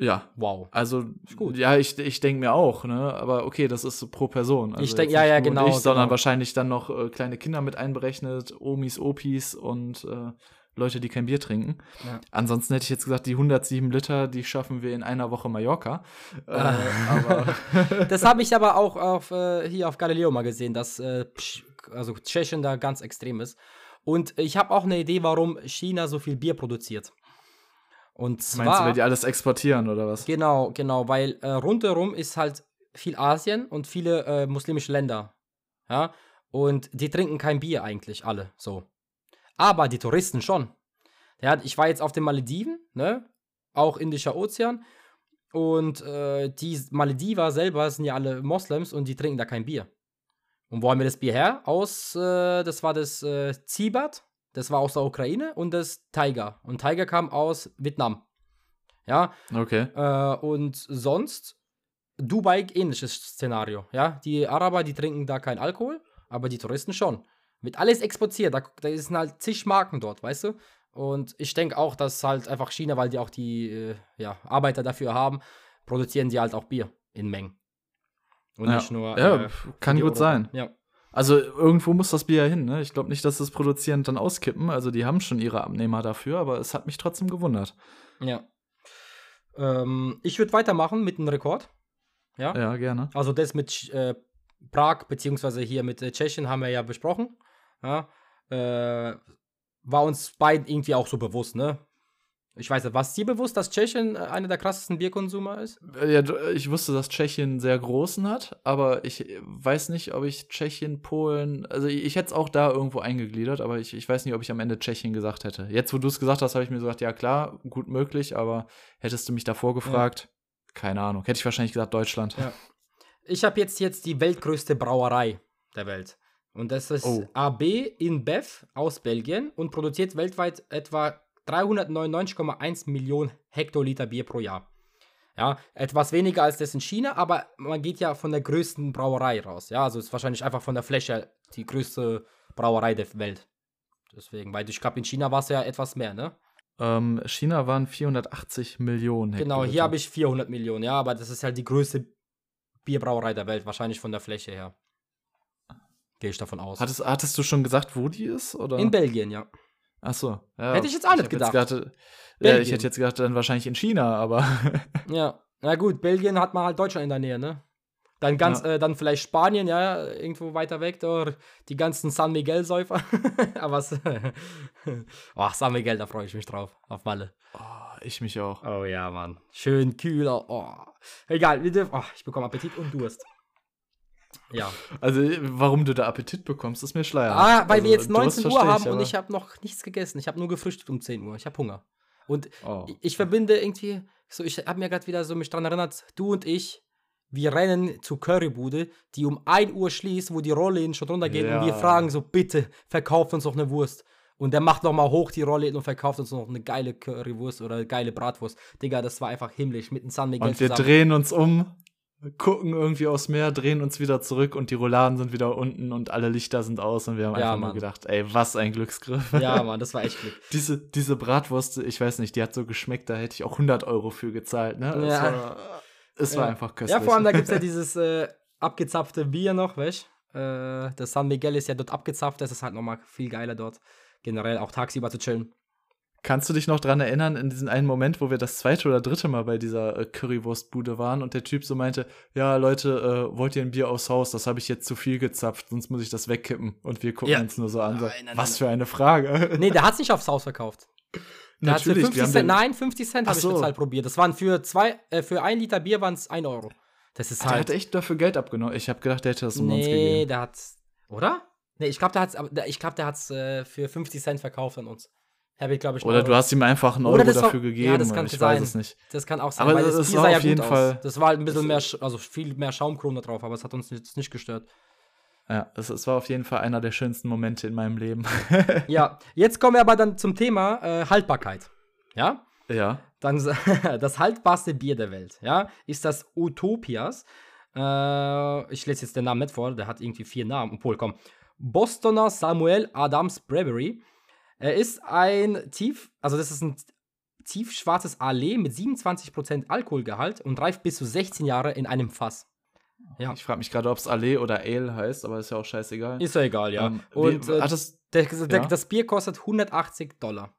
Ja. Wow. Also, gut. ja, ich, ich denke mir auch, ne? Aber okay, das ist so pro Person. Also Ich denk- jetzt ja, ja, genau, Ich, sondern genau. wahrscheinlich dann noch äh, kleine Kinder mit einberechnet, Omis, Opis und äh, Leute, die kein Bier trinken. Ja. Ansonsten hätte ich jetzt gesagt, die 107 Liter, die schaffen wir in einer Woche Mallorca. Äh, Ah. Das habe ich aber auch auf, äh, hier auf Galileo mal gesehen, dass äh, also Tschechien da ganz extrem ist. Und ich habe auch eine Idee, warum China so viel Bier produziert. Und zwar, meinst du, weil die alles exportieren oder was? genau, genau, weil äh, rundherum ist halt viel Asien und viele äh, muslimische Länder. Ja, und die trinken kein Bier eigentlich alle so. Aber die Touristen schon. Ja, ich war jetzt auf den Malediven, ne? Auch Indischer Ozean. Und äh, die Malediver selber sind ja alle Moslems und die trinken da kein Bier. Und wo haben wir das Bier her? Aus, äh, das war das äh, Zibat, das war aus der Ukraine und das Tiger. Und Tiger kam aus Vietnam. Ja, Okay. äh, und sonst Dubai ähnliches Szenario. Ja, die Araber, die trinken da keinen Alkohol, aber die Touristen schon. Wird alles exportiert. Da, da sind halt zig Marken dort, weißt du? Und ich denke auch, dass halt einfach China, weil die auch die äh, ja, Arbeiter dafür haben, produzieren die halt auch Bier in Mengen. Und Ja. nicht nur. Ja, äh, kann gut Europa. sein. Ja. Also irgendwo muss das Bier ja hin, ne? Ich glaube nicht, dass das Produzierend dann auskippen. Also die haben schon ihre Abnehmer dafür, aber es hat mich trotzdem gewundert. ja. Ähm, ich würde weitermachen mit einem Rekord. Ja. Ja, gerne. Also das mit äh, Prag, beziehungsweise hier mit äh, Tschechien haben wir ja besprochen. Ja, äh, war uns beiden irgendwie auch so bewusst, ne? Ich weiß nicht, war es dir bewusst, dass Tschechien äh, einer der krassesten Bierkonsumer ist? Äh, Ja, du- ich wusste, dass Tschechien sehr großen hat, aber ich weiß nicht, ob ich Tschechien, Polen, also ich, ich hätte es auch da irgendwo eingegliedert, aber ich, ich weiß nicht, ob ich am Ende Tschechien gesagt hätte. Jetzt, wo du es gesagt hast, habe ich mir gesagt, ja klar, gut möglich, aber hättest du mich davor gefragt, keine Ahnung, hätte ich wahrscheinlich gesagt Deutschland. Ja. Ich habe jetzt, jetzt die weltgrößte Brauerei der Welt. Und das ist Oh. AB InBev aus Belgien und produziert weltweit etwa 399,1 Millionen Hektoliter Bier pro Jahr. Ja, etwas weniger als das in China, aber man geht ja von der größten Brauerei raus. Ja, also ist wahrscheinlich einfach von der Fläche die größte Brauerei der Welt. Deswegen, weil ich glaube, in China war es ja etwas mehr, ne? Ähm, China waren 480 Millionen Genau, Hektoliter. hier habe ich 400 Millionen, ja, aber das ist halt die größte Bierbrauerei der Welt, wahrscheinlich von der Fläche her. Gehe ich davon aus. Hattest, hattest du schon gesagt, wo die ist? Oder? In Belgien, ja. Ach so. Ja, Hätte ich jetzt auch nicht hab jetzt gedacht. gedacht, ja, ich hätte jetzt gedacht, dann wahrscheinlich in China, aber Ja, na gut, Belgien hat man halt Deutschland in der Nähe, ne? Dann ganz, Ja. äh, dann vielleicht Spanien, ja, irgendwo weiter weg, oder die ganzen San Miguel-Säufer. Aber es, oh, San Miguel, da freue ich mich drauf, auf Malle. oh, ich mich auch. Oh ja, Mann. Schön kühler, oh. Egal, wir dürfen, oh, ich bekomme Appetit und Durst. Ja. Also, warum du da Appetit bekommst, ist mir schleier. Ah, weil also, wir jetzt 19 Uhr haben ich, und ich habe noch nichts gegessen. Ich habe nur gefrühstückt um 10 Uhr. Ich habe Hunger. Und Oh. ich, ich verbinde irgendwie, so ich habe mir gerade wieder so mich dran erinnert, du und ich, wir rennen zur Currybude, die um 1 Uhr schließt, wo die Rollläden schon runtergehen und wir Ja. fragen so, bitte, verkauf uns doch eine Wurst. Und der macht nochmal hoch die Rollläden und verkauft uns noch eine geile Currywurst oder geile Bratwurst. Digga, das war einfach himmlisch mit dem San Miguel Und wir zusammen. drehen uns um, gucken irgendwie aufs Meer, drehen uns wieder zurück und die Rouladen sind wieder unten und alle Lichter sind aus und wir haben Ja, einfach nur gedacht, ey, was ein Glücksgriff. Ja, Mann, das war echt Glück. Diese, diese Bratwurst, ich weiß nicht, die hat so geschmeckt, da hätte ich auch 100 Euro für gezahlt, ne? Es Ja. war, es war Ja. einfach köstlich. Ja, vor allem, da gibt es ja dieses äh, abgezapfte Bier noch, weißt äh, Das San Miguel ist ja dort abgezapft, das ist halt nochmal viel geiler dort. Generell auch tagsüber zu chillen. Kannst du dich noch dran erinnern, in diesen einen Moment, wo wir das zweite oder dritte Mal bei dieser äh, Currywurstbude waren und der Typ so meinte, ja, Leute, äh, wollt ihr ein Bier aufs Haus? Das habe ich jetzt zu viel gezapft, sonst muss ich das wegkippen. Und wir gucken Ja. uns nur so an, so, Nein, nein, was nein. für eine Frage. Nee, der hat es nicht aufs Haus verkauft. Der Natürlich, 50 wir haben Cent, nein, 50 Cent habe ich so. bezahlt probiert. Das waren für zwei, äh, für ein Liter Bier waren es 1 Euro. Das ist Der halt. hat echt dafür Geld abgenommen. Ich habe gedacht, der hätte das umsonst nee, gegeben. der hat. Oder? Nee, ich glaube, der hat es ich glaub, der hat's, äh, für 50 Cent verkauft an uns. Habe ich, glaube ich, Oder du hast ihm einfach einen Euro das war- dafür ja, gegeben. das kann ich sein. weiß es nicht. Das kann auch sein, Aber weil das- das war sah ja auf jeden Fall- aus. Das war halt ein bisschen mehr, also viel mehr Schaumkronen da drauf, aber es hat uns jetzt nicht gestört. Ja, es, es war auf jeden Fall einer der schönsten Momente in meinem Leben. Ja, jetzt kommen wir aber dann zum Thema äh, Haltbarkeit. Ja? ja. Dann das haltbarste Bier der Welt, ja, ist das Utopias. Äh, ich lese jetzt den Namen nicht vor, der hat irgendwie vier Namen. Obwohl, komm. Bostoner Samuel Adams Brewery. Er ist ein tief, also das ist ein tiefschwarzes Ale mit 27% Alkoholgehalt und reift bis zu 16 Jahre in einem Fass. Ja. Ich frage mich gerade, ob es Ale oder Ale heißt, aber ist ja auch scheißegal. Ist ja egal, ja. Ähm, und wie, äh, es, der, der, ja? das Bier kostet 180 Dollar.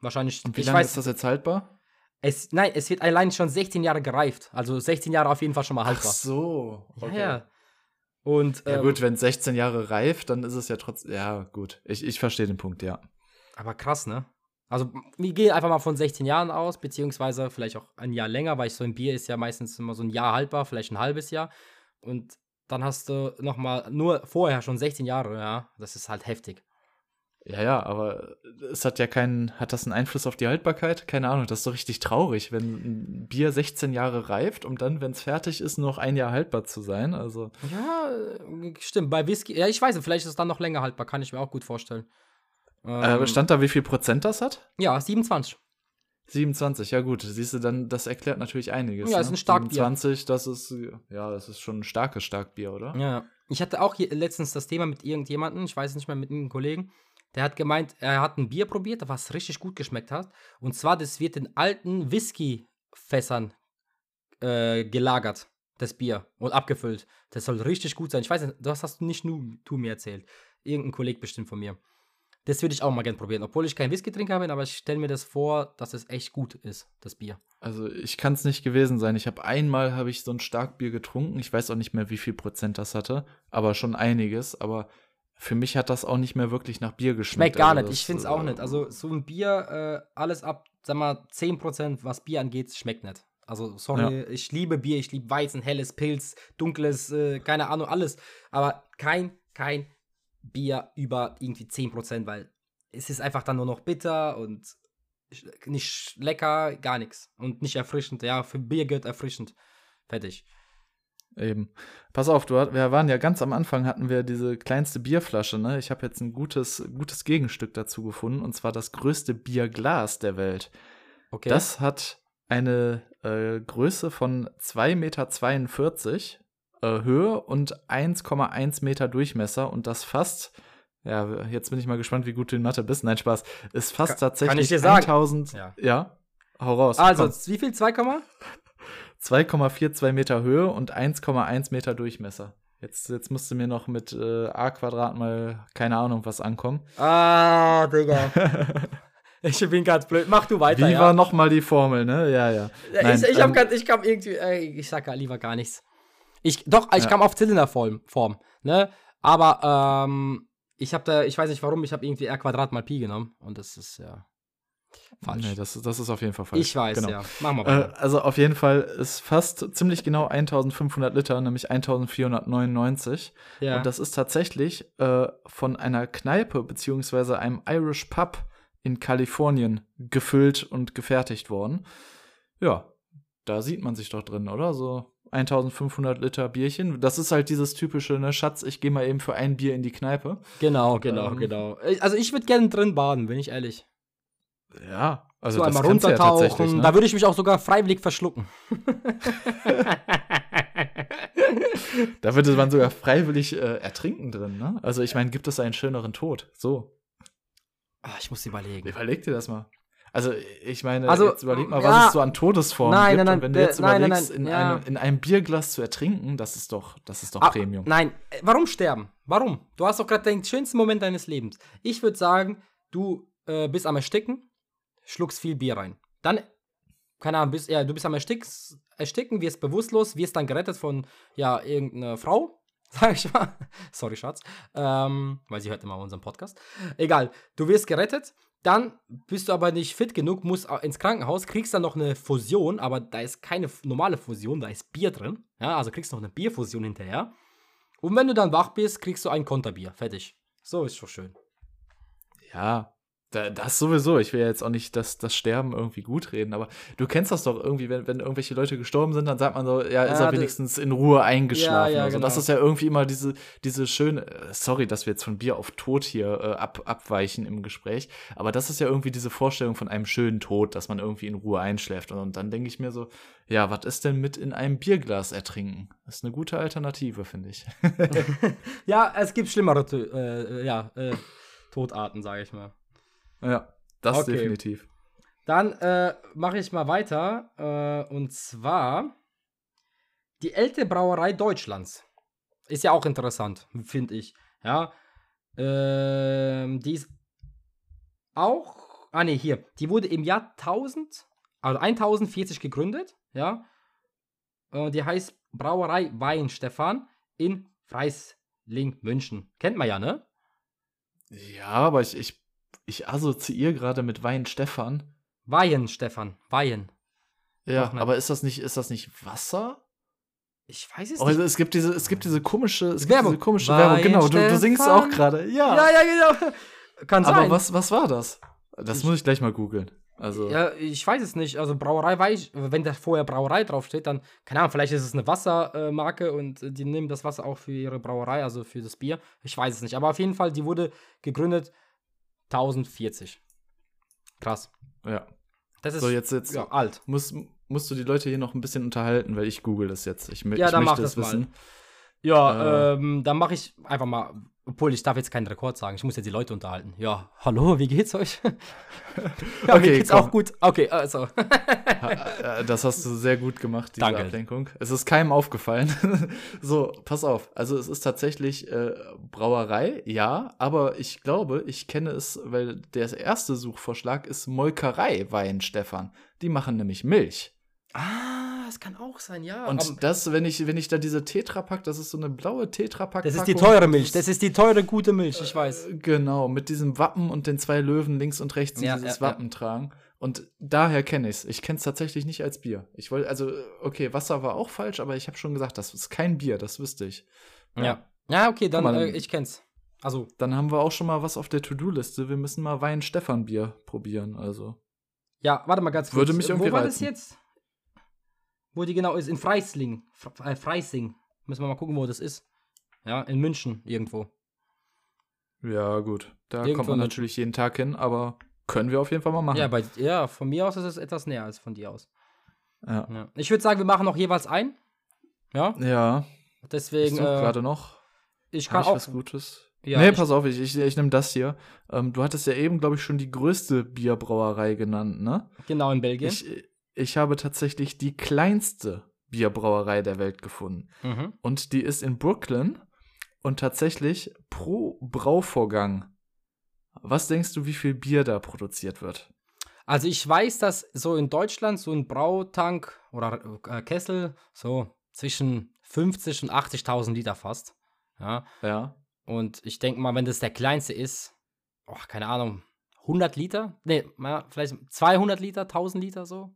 Wahrscheinlich. und wie ich lange weiß, ist das jetzt haltbar? Es, nein, es wird allein schon 16 Jahre gereift. Also 16 Jahre auf jeden Fall schon mal Ach haltbar. so. Ja, ja. Und Ja ähm, gut, wenn 16 Jahre reift, dann ist es ja trotzdem. Ja, gut. Ich, ich verstehe den Punkt, ja. Aber krass, ne? Also wir gehen einfach mal von 16 Jahren aus, beziehungsweise vielleicht auch ein Jahr länger, weil so ein Bier ist ja meistens immer so ein Jahr haltbar, vielleicht ein halbes Jahr. Und dann hast du noch mal nur vorher schon 16 Jahre, ja. Das ist halt heftig. Ja, ja, aber es hat ja keinen, hat das einen Einfluss auf die Haltbarkeit? Keine Ahnung, das ist doch richtig traurig, wenn ein Bier 16 Jahre reift, um dann, wenn es fertig ist, noch ein Jahr haltbar zu sein. Also, Ja, äh, stimmt. Bei Whisky, ja, ich weiß nicht, vielleicht ist es dann noch länger haltbar, kann ich mir auch gut vorstellen. Äh, Ähm, stand da, wie viel Prozent das hat? ja, 27. 27, ja gut, siehst du, dann, das erklärt natürlich einiges. Ja, ist ein Starkbier. 27, das ist, ja, das ist schon ein starkes Starkbier, oder? Ja, ich hatte auch hier letztens das Thema mit irgendjemandem, ich weiß nicht mehr, mit einem Kollegen, der hat gemeint, er hat ein Bier probiert, was richtig gut geschmeckt hat. Und zwar, das wird in alten Whisky-Fässern äh, gelagert, das Bier, und abgefüllt. Das soll richtig gut sein. Ich weiß nicht, das hast du nicht nur du mir erzählt. Irgendein Kollege bestimmt von mir. Das würde ich auch mal gerne probieren, obwohl ich kein Whisky-Trinker bin, aber ich stelle mir das vor, dass es echt gut ist, das Bier. Also ich kann es nicht gewesen sein. Ich habe einmal habe ich so ein Starkbier getrunken. Ich weiß auch nicht mehr, wie viel Prozent das hatte, aber schon einiges. Aber für mich hat das auch nicht mehr wirklich nach Bier geschmeckt. Schmeckt gar Also nicht, ich finde es auch äh, nicht. Also so ein Bier, äh, alles ab, sag mal, 10%, was Bier angeht, schmeckt nicht. Also sorry, ich liebe Bier, ich liebe Weizen, helles Pilz, dunkles, äh, keine Ahnung, alles. Aber kein, kein Bier über irgendwie 10%, weil es ist einfach dann nur noch bitter und nicht lecker, gar nichts. Und nicht erfrischend. Ja, für Bier gehört erfrischend. Fertig. Eben. Pass auf, du, wir waren ja ganz am Anfang hatten wir diese kleinste Bierflasche, ne? Ich habe jetzt ein gutes, gutes Gegenstück dazu gefunden und zwar das größte Bierglas der Welt. Okay. Das hat eine äh, Größe von 2,42 Meter äh, Höhe und 1,1 Meter Durchmesser und das fast, ja, jetzt bin ich mal gespannt, wie gut du in Mathe bist. Nein, Spaß. Ist fast Ka- tatsächlich kann ich dir sagen? 1000. Ja. ja. Hau raus. also, komm. wie viel? 2, Komma? 2,42 Meter Höhe und 1,1 Meter Durchmesser. Jetzt, jetzt musst du mir noch mit äh, a Quadrat mal keine Ahnung was ankommen. Ah, Digga. ich bin ganz blöd. Mach du weiter. Wie ja. war noch mal die Formel, ne? Ja, ja. Nein, ich, ich, hab ähm, grad, ich kam irgendwie, ey, ich sag lieber gar nichts. Ich, doch, ich Ja. kam auf Zylinderform, Form, ne? Aber, ähm, ich hab da, ich weiß nicht warum, ich habe irgendwie R Quadrat mal Pi genommen und das ist ja. Falsch. Nee, das, das ist auf jeden Fall falsch. ich weiß, Genau. ja. Machen wir Äh, weiter. also auf jeden Fall ist fast ziemlich genau 1500 Liter, nämlich 1499. ja. Und das ist tatsächlich äh, von einer Kneipe beziehungsweise einem Irish Pub in Kalifornien gefüllt und gefertigt worden. Ja, da sieht man sich doch drin, oder? So 1500 Liter Bierchen. Das ist halt dieses typische, ne, Schatz, ich gehe mal eben für ein Bier in die Kneipe. genau, genau, ähm, genau. Ich- Also ich würde gerne drin baden, bin ich ehrlich. Ja, also so das einmal du ja runtertauchen. Ne? Da würde ich mich auch sogar freiwillig verschlucken. Da würde man sogar freiwillig äh, ertrinken drin, ne? Also ich meine, gibt es einen schöneren Tod? So, Ah, ich muss überlegen. überleg dir das mal. Also ich meine, Also, jetzt überleg mal, ja. was es so an Todesformen Nein, gibt. nein, nein, und wenn du äh, jetzt nein, überlegst, in, ja. einem, in einem Bierglas zu ertrinken, das ist doch, das ist doch Ah, Premium. Nein, äh, warum sterben? Warum? Du hast doch gerade den schönsten Moment deines Lebens. Ich würde sagen, du äh, bist am Ersticken, schluckst viel Bier rein. Dann, keine Ahnung, bist, ja, du bist am Ersticks, Ersticken, wirst bewusstlos, wirst dann gerettet von, ja, irgendeiner Frau, sag ich mal. Sorry, Schatz. Ähm, weil sie hört immer unseren Podcast. Egal, du wirst gerettet. Dann bist du aber nicht fit genug, musst ins Krankenhaus, kriegst dann noch eine Fusion, aber da ist keine normale Fusion, da ist Bier drin. Ja, also kriegst noch eine Bierfusion hinterher. Und wenn du dann wach bist, kriegst du ein Konterbier. Fertig. So ist schon schön. Ja, das sowieso. Ich will ja jetzt auch nicht das, das Sterben irgendwie gut reden, aber du kennst das doch irgendwie, wenn, wenn irgendwelche Leute gestorben sind, dann sagt man so, ja, ist Ja, er das- wenigstens in Ruhe eingeschlafen. Ja, ja, also das genau. ist ja irgendwie immer diese, diese schöne, sorry, dass wir jetzt von Bier auf Tod hier äh, ab, abweichen im Gespräch, aber das ist ja irgendwie diese Vorstellung von einem schönen Tod, dass man irgendwie in Ruhe einschläft. Und, und dann denke ich mir so, ja, was ist denn mit in einem Bierglas ertrinken? Das ist eine gute Alternative, finde ich. Ja, es gibt schlimmere äh, äh, ja, äh, Todarten, sage ich mal. Ja, das Okay. definitiv. Dann äh, mache ich mal weiter. Äh, und zwar die älteste Brauerei Deutschlands. Ist ja auch interessant, finde ich. Ja. Ähm, die ist auch. Ah, ne, hier. Die wurde im Jahr 1000, also 1040 gegründet. Ja. Äh, die heißt Brauerei Weinstefan in Freisling, München. Kennt man ja, ne? Ja, aber ich, ich, ich assoziiere gerade mit Wein Stefan. Weihen, Stefan. Weihen. Ja, aber ist das nicht, ist das nicht Wasser? Ich weiß es Oh, nicht. es gibt diese, es gibt diese komische, es gibt Werbung. diese komische Wein Werbung. Genau, du, du singst auch gerade. Ja. Ja, ja, genau. Kann aber sein. was, was war das? Das Ich- muss ich gleich mal googeln. Also, Ja, ich weiß es nicht. Also Brauerei weiß ich, wenn da vorher Brauerei draufsteht, dann, keine Ahnung, vielleicht ist es eine Wassermarke und äh, die nehmen das Wasser auch für ihre Brauerei, also für das Bier. Ich weiß es nicht. Aber auf jeden Fall, die wurde gegründet 1040. Krass. ja. Das ist So, jetzt, jetzt ja, alt. musst, musst du die Leute hier noch ein bisschen unterhalten, weil ich google das jetzt. Ich, Ja, ich dann mach möchte das es mal. Ja, Äh. ähm, dann mache ich einfach mal, obwohl ich darf jetzt keinen Rekord sagen, ich muss jetzt die Leute unterhalten. Ja, hallo, wie geht's euch? ja, mir Okay, geht's komm. auch gut. Okay, also. Ha- äh, Das hast du sehr gut gemacht, diese Danke. Ablenkung. Es ist keinem aufgefallen. so, pass auf. Also es ist tatsächlich äh, Brauerei, ja, aber ich glaube, ich kenne es, weil der erste Suchvorschlag ist Molkerei Wein, Stefan. Die machen nämlich Milch. ah, das kann auch sein, ja. Und Aber- das, wenn ich, wenn ich da diese Tetrapack, das ist so eine blaue Tetrapack. Das ist die teure Milch. Das ist die teure, gute Milch, ich weiß. Genau, mit diesem Wappen und den zwei Löwen links und rechts, die Ja, dieses ja, ja. Wappen tragen. Und daher kenne ich es. Ich kenne es tatsächlich nicht als Bier. Ich wollte, also, okay, Wasser war auch falsch, aber ich habe schon gesagt, das ist kein Bier, das wüsste ich. Ja. Ja, okay, dann, mal, äh, ich kenn's. Also, Dann haben wir auch schon mal was auf der To-Do-Liste. Wir müssen mal Wein-Stefan-Bier probieren, also. ja, warte mal ganz kurz. Würde mich irgendwie Wo war das reizen. jetzt? Wo die genau ist? In Freisling. Fre äh, Freising. Müssen wir mal gucken, wo das ist. Ja, in München irgendwo. Ja, gut. Da Irgendwo kommt man natürlich jeden Tag hin, aber können wir auf jeden Fall mal machen. Ja, bei, ja, von mir aus ist es etwas näher als von dir aus. ja. Ja. Ich würde sagen, wir machen noch jeweils ein. Ja, ja ich deswegen. suche Äh, gerade noch. ich kann ich auch. was Gutes? Ja, nee, ich- pass auf, ich, ich, ich nehme das hier. Ähm, du hattest ja eben, glaube ich, schon die größte Bierbrauerei genannt, ne? Genau, in Belgien. Ich, ich habe tatsächlich die kleinste Bierbrauerei der Welt gefunden. mhm. Und die ist in Brooklyn und tatsächlich pro Brauvorgang. Was denkst du, wie viel Bier da produziert wird? Also ich weiß, dass so in Deutschland so ein Brautank oder äh, Kessel so zwischen 50 und 80.000 Liter fast. Ja. Ja. Und ich denke mal, wenn das der kleinste ist, oh, keine Ahnung, 100 Liter? Nee, mal vielleicht 200 Liter, 1000 Liter so.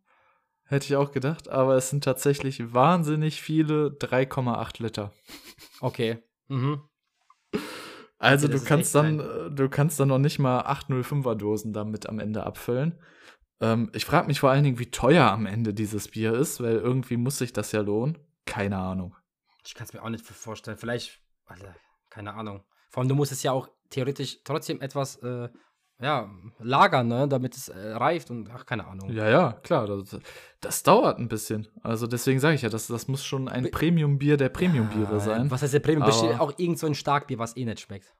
Hätte ich auch gedacht, aber es sind tatsächlich wahnsinnig viele 3,8 Liter. Okay. Mhm. Also das du kannst dann, äh, du kannst dann noch nicht mal 805er Dosen damit am Ende abfüllen. Ähm, ich frage mich vor allen Dingen, wie teuer am Ende dieses Bier ist, weil irgendwie muss sich das ja lohnen. Keine Ahnung. Ich kann es mir auch nicht vorstellen. Vielleicht, Alter, keine Ahnung. Vor allem, du musst es ja auch theoretisch trotzdem etwas, äh, ja, lagern, ne, damit es äh, reift und, ach, keine Ahnung. Ja, ja, klar. Das, das dauert ein bisschen. Also deswegen sage ich ja, das, das muss schon ein Premium-Bier der Premium-Biere Ah, sein. Was heißt der Premium? Bestimmt auch irgend so ein Starkbier, was eh nicht schmeckt.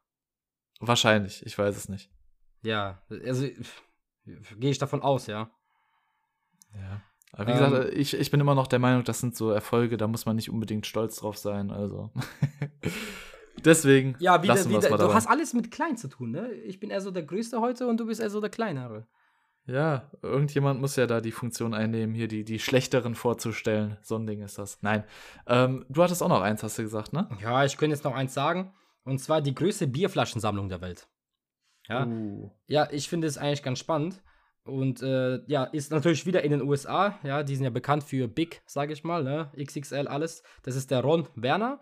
Wahrscheinlich, ich weiß es nicht. Ja, also gehe ich davon aus, ja. Ja. Aber wie Ähm, gesagt, ich, ich bin immer noch der Meinung, das sind so Erfolge, da muss man nicht unbedingt stolz drauf sein. Also. Deswegen Ja, wieder, lassen wieder. mal Du dabei. hast alles mit klein zu tun, ne? Ich bin eher so der Größte heute und du bist eher so der Kleinere. Ja, irgendjemand muss ja da die Funktion einnehmen, hier die, die schlechteren vorzustellen. So ein Ding ist das. Nein. Ähm, du hattest auch noch eins, hast du gesagt, ne? Ja, ich könnte jetzt noch eins sagen. Und zwar die größte Bierflaschensammlung der Welt. Ja, Uh. ja ich finde es eigentlich ganz spannend. Und äh, ja, ist natürlich wieder in den USA. Ja, die sind ja bekannt für Big, sage ich mal, ne? XXL, alles. Das ist der Ron Werner.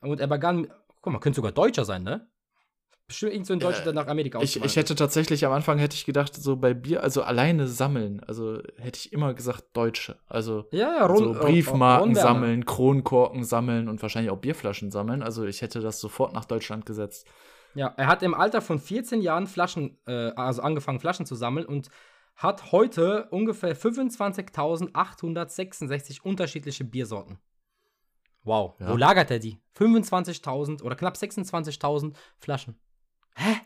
Und er begann, guck mal, könnte sogar Deutscher sein, ne? Bestimmt irgend so ein Deutscher, Äh, der nach Amerika Ich, ich hätte tatsächlich am Anfang hätte ich gedacht, so bei Bier, also alleine sammeln, also hätte ich immer gesagt Deutsche. Also. Ja, ja, so Briefmarken sammeln, Kronkorken sammeln und wahrscheinlich auch Bierflaschen sammeln. Also ich hätte das sofort nach Deutschland gesetzt. Ja, er hat im Alter von 14 Jahren Flaschen, äh, also angefangen Flaschen zu sammeln und hat heute ungefähr 25.866 unterschiedliche Biersorten. Wow. Ja. Wo lagert er die? 25.000 oder knapp 26.000 Flaschen. Hä?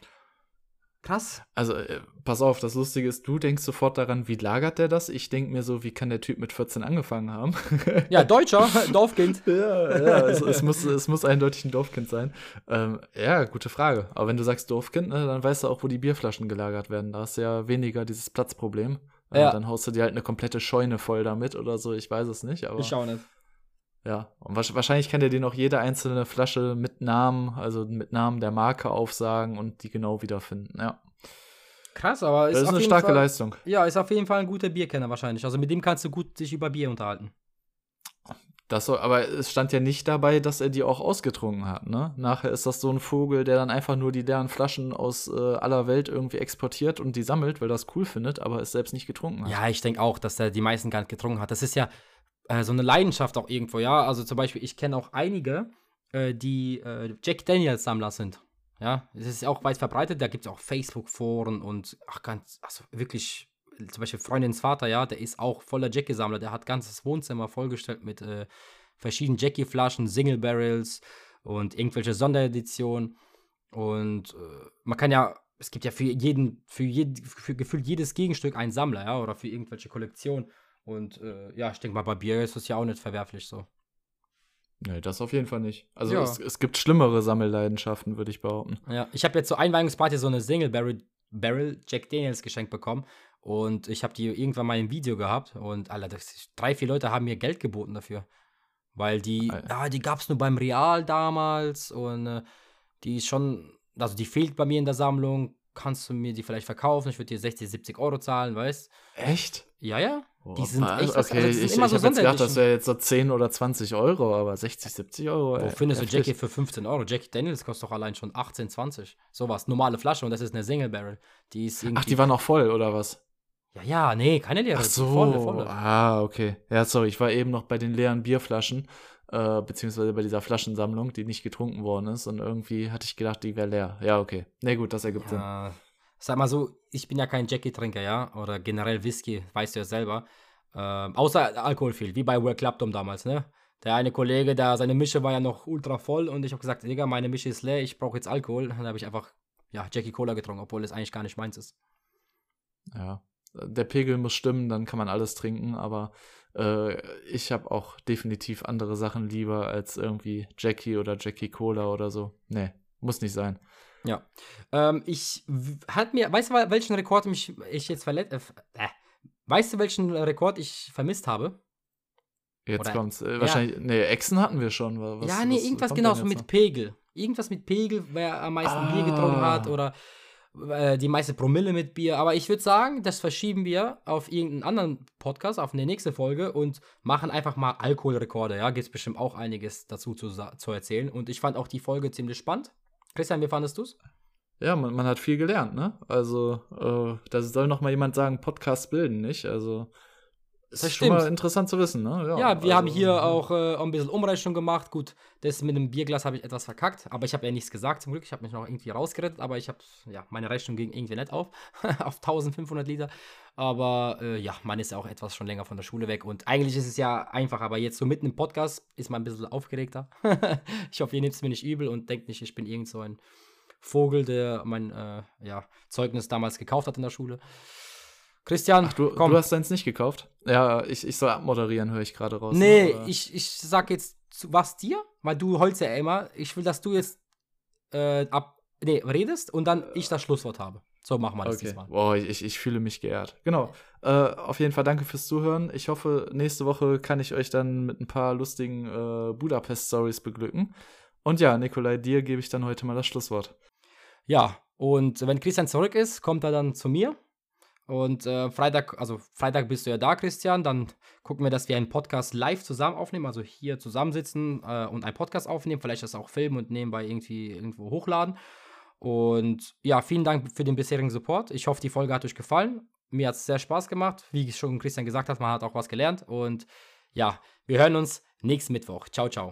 Krass. Also, äh, pass auf, das Lustige ist, du denkst sofort daran, wie lagert der das? Ich denke mir so, wie kann der Typ mit 14 angefangen haben? Ja, Deutscher, Dorfkind. ja, ja, es, es, muss, es muss eindeutig ein Dorfkind sein. Ähm, ja, gute Frage. Aber wenn du sagst Dorfkind, ne, dann weißt du auch, wo die Bierflaschen gelagert werden. Da hast du ja weniger dieses Platzproblem. Äh, Ja. Dann haust du dir halt eine komplette Scheune voll damit oder so, ich weiß es nicht. Aber Ich schau nicht. Ja, und wahrsch- wahrscheinlich kann der dir noch jede einzelne Flasche mit Namen, also mit Namen der Marke aufsagen und die genau wiederfinden. Ja, Krass, aber ist, das ist eine starke Fall, Leistung. Ja, ist auf jeden Fall ein guter Bierkenner wahrscheinlich. Also mit dem kannst du gut dich über Bier unterhalten. Das soll, aber es stand ja nicht dabei, dass er die auch ausgetrunken hat, ne? Nachher ist das so ein Vogel, der dann einfach nur die leeren Flaschen aus äh, aller Welt irgendwie exportiert und die sammelt, weil er das cool findet, aber es selbst nicht getrunken hat. Ja, ich denke auch, dass er die meisten gar nicht getrunken hat. Das ist ja äh, so eine Leidenschaft auch irgendwo, ja. Also zum Beispiel, ich kenne auch einige, äh, die äh, Jack Daniels Sammler sind. Ja, es ist auch weit verbreitet. Da gibt es auch Facebook-Foren und ach, ganz, also wirklich, zum Beispiel Freundins Vater, ja, der ist auch voller Jackie-Sammler. Der hat ganzes Wohnzimmer vollgestellt mit äh, verschiedenen Jackie-Flaschen, Single Barrels und irgendwelche Sondereditionen. Und äh, man kann ja, es gibt ja für jeden, für, jeden, für gefühlt jedes Gegenstück einen Sammler, ja, oder für irgendwelche Kollektionen. Und äh, ja, ich denke mal, bei Bier ist das ja auch nicht verwerflich so. Nee, das auf jeden Fall nicht. Also Ja. es, es gibt schlimmere Sammelleidenschaften, würde ich behaupten. Ja, ich habe jetzt zur Einweihungsparty so eine Single Barrel, Barrel Jack Daniels geschenkt bekommen. Und ich habe die irgendwann mal im Video gehabt. Und Alter, das, drei, vier Leute haben mir Geld geboten dafür. Weil die, Alter. ja, die gab es nur beim Real damals. Und äh, die ist schon, also die fehlt bei mir in der Sammlung. Kannst du mir die vielleicht verkaufen? Ich würde dir 60, 70 Euro zahlen, weißt Echt? Ja, ja. Die sind was? echt was- okay. also ich immer ich so habe jetzt gedacht, das wäre jetzt so 10 oder 20 Euro, aber 60, 70 Euro. Wo ey, findest du heftig. Jackie für 15 Euro? Jackie Daniels kostet doch allein schon 18, 20. Sowas. Normale Flasche und das ist eine Single Barrel. Die ist. Ach, die war noch voll, oder was? Ja, ja, nee, keine leere. Ach so. Volle, volle. Ah, okay. Ja, sorry, ich war eben noch bei den leeren Bierflaschen, äh, beziehungsweise bei dieser Flaschensammlung, die nicht getrunken worden ist. Und irgendwie hatte ich gedacht, die wäre leer. Ja, okay. Nee, gut, das ergibt Sinn. Ja, sag mal so, ich bin ja kein Jackie-Trinker, ja, oder generell Whisky, weißt du ja selber. Ähm, außer Alkohol viel, wie bei Club Dom damals, ne? Der eine Kollege, da seine Mische war ja noch ultra voll und ich habe gesagt, Digga, meine Mische ist leer, ich brauche jetzt Alkohol. Und dann habe ich einfach, ja, Jackie Cola getrunken, obwohl es eigentlich gar nicht meins ist. Ja. Der Pegel muss stimmen, dann kann man alles trinken, aber äh, ich habe auch definitiv andere Sachen lieber als irgendwie Jackie oder Jackie Cola oder so. Nee, muss nicht sein. Ja. Ähm, ich hat mir, weißt du, welchen Rekord mich ich jetzt verletzt, äh, äh, weißt du, welchen Rekord ich vermisst habe? Jetzt Oder- kommt's. Äh, wahrscheinlich, nee, Echsen hatten wir schon. wa- Was, ja, nee, was irgendwas genau so mit noch? Pegel. Irgendwas mit Pegel, wer am meisten Bier getrunken Ah. hat oder äh, die meiste Promille mit Bier. Aber ich würde sagen, das verschieben wir auf irgendeinen anderen Podcast, auf eine nächste Folge und machen einfach mal Alkoholrekorde. Ja, gibt es bestimmt auch einiges dazu zu, zu erzählen. Und ich fand auch die Folge ziemlich spannend. Christian, wie fandest du es? Ja, man, man, hat viel gelernt, ne? Also, äh, da soll noch mal jemand sagen, Podcast bilden, nicht? Also, das ist stimmt. schon mal interessant zu wissen, ne? Ja, ja wir also, haben hier auch äh, ein bisschen Umrechnung gemacht. Gut, das mit dem Bierglas habe ich etwas verkackt, aber ich habe ja nichts gesagt zum Glück. Ich habe mich noch irgendwie rausgerettet, aber ich habe, ja, meine Rechnung ging irgendwie nicht auf, auf 1500 Liter. Aber äh, ja, man ist ja auch etwas schon länger von der Schule weg und eigentlich ist es ja einfach, aber jetzt so mitten im Podcast ist man ein bisschen aufgeregter. ich hoffe, ihr nehmt es mir nicht übel und denkt nicht, ich bin irgend so ein Vogel, der mein äh, ja, Zeugnis damals gekauft hat in der Schule. Christian, Ach, du, komm. du hast deins nicht gekauft? Ja, ich, ich soll abmoderieren, höre ich gerade raus. Nee, oder? ich, ich sag jetzt was dir, weil du holst ja immer. Ich will, dass du jetzt äh, ab, nee, redest und dann ich das Schlusswort habe. So machen wir das okay. diesmal. Boah, ich, ich fühle mich geehrt. Genau. Äh, auf jeden Fall danke fürs Zuhören. Ich hoffe, nächste Woche kann ich euch dann mit ein paar lustigen äh, Budapest-Stories beglücken. Und ja, Nikolai, dir gebe ich dann heute mal das Schlusswort. Ja, und wenn Christian zurück ist, kommt er dann zu mir und äh, Freitag, also Freitag bist du ja da, Christian. Dann gucken wir, dass wir einen Podcast live zusammen aufnehmen, also hier zusammensitzen äh, und einen Podcast aufnehmen. Vielleicht das auch filmen und nebenbei irgendwie irgendwo hochladen. Und ja, vielen Dank für den bisherigen Support. Ich hoffe, die Folge hat euch gefallen. Mir hat es sehr Spaß gemacht. Wie schon Christian gesagt hat, man hat auch was gelernt. Und ja, wir hören uns nächsten Mittwoch. Ciao, ciao.